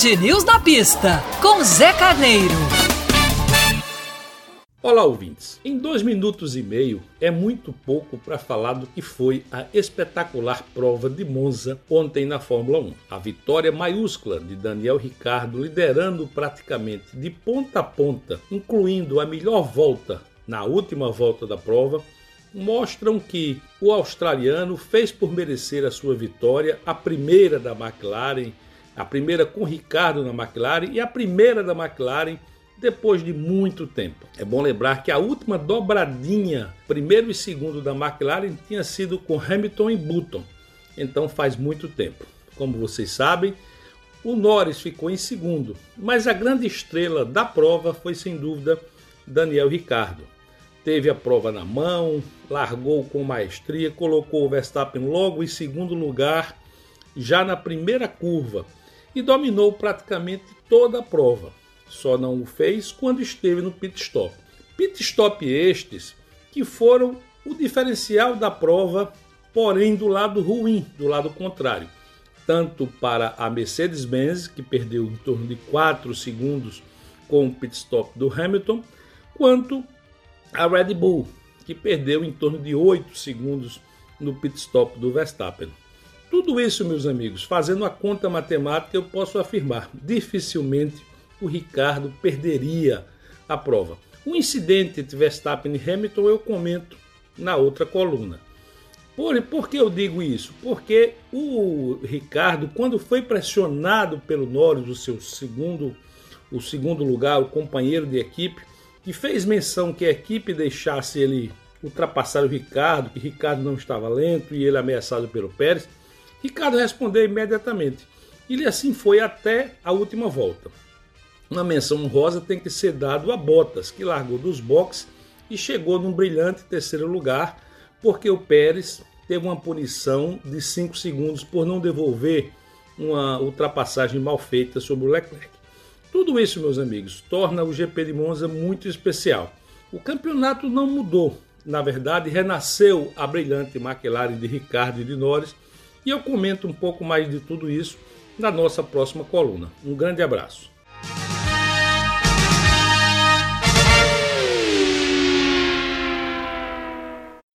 Band News na pista, com Zé Carneiro. Olá, ouvintes. Em dois minutos e meio é muito pouco para falar do que foi a espetacular prova de Monza ontem na Fórmula 1. A vitória maiúscula de Daniel Ricciardo, liderando praticamente de ponta a ponta, incluindo a melhor volta na última volta da prova, mostram que o australiano fez por merecer a sua vitória, a primeira da McLaren, a primeira com Ricardo na McLaren e a primeira da McLaren depois de muito tempo. É bom lembrar que a última dobradinha, primeiro e segundo da McLaren, tinha sido com Hamilton e Button, então faz muito tempo. Como vocês sabem, o Norris ficou em segundo, mas a grande estrela da prova foi sem dúvida Daniel Ricardo. Teve a prova na mão, largou com maestria, colocou o Verstappen logo em segundo lugar, já na primeira curva, e dominou praticamente toda a prova só não o fez quando esteve no pit stop. Pit stop estes que foram o diferencial da prova, porém do lado ruim, do lado contrário. Tanto para a Mercedes-Benz, que perdeu em torno de 4 segundos com o pit stop do Hamilton, quanto a Red Bull, que perdeu em torno de 8 segundos no pit stop do Verstappen. Tudo isso, meus amigos, fazendo a conta matemática, eu posso afirmar, dificilmente o Ricardo perderia a prova. O incidente entre Verstappen e Hamilton eu comento na outra coluna. Por, por que eu digo isso? Porque o Ricardo, quando foi pressionado pelo Norris, o seu segundo, o segundo lugar, o companheiro de equipe, que fez menção que a equipe deixasse ele ultrapassar o Ricardo, que Ricardo não estava lento e ele ameaçado pelo Pérez, Ricardo respondeu imediatamente. Ele assim foi até a última volta. Uma menção honrosa tem que ser dado a Bottas, que largou dos boxes e chegou num brilhante terceiro lugar, porque o Pérez teve uma punição de 5 segundos por não devolver uma ultrapassagem mal feita sobre o Leclerc. Tudo isso, meus amigos, torna o GP de Monza muito especial. O campeonato não mudou, na verdade, renasceu a brilhante McLaren de Ricardo e de Norris, e eu comento um pouco mais de tudo isso na nossa próxima coluna. Um grande abraço.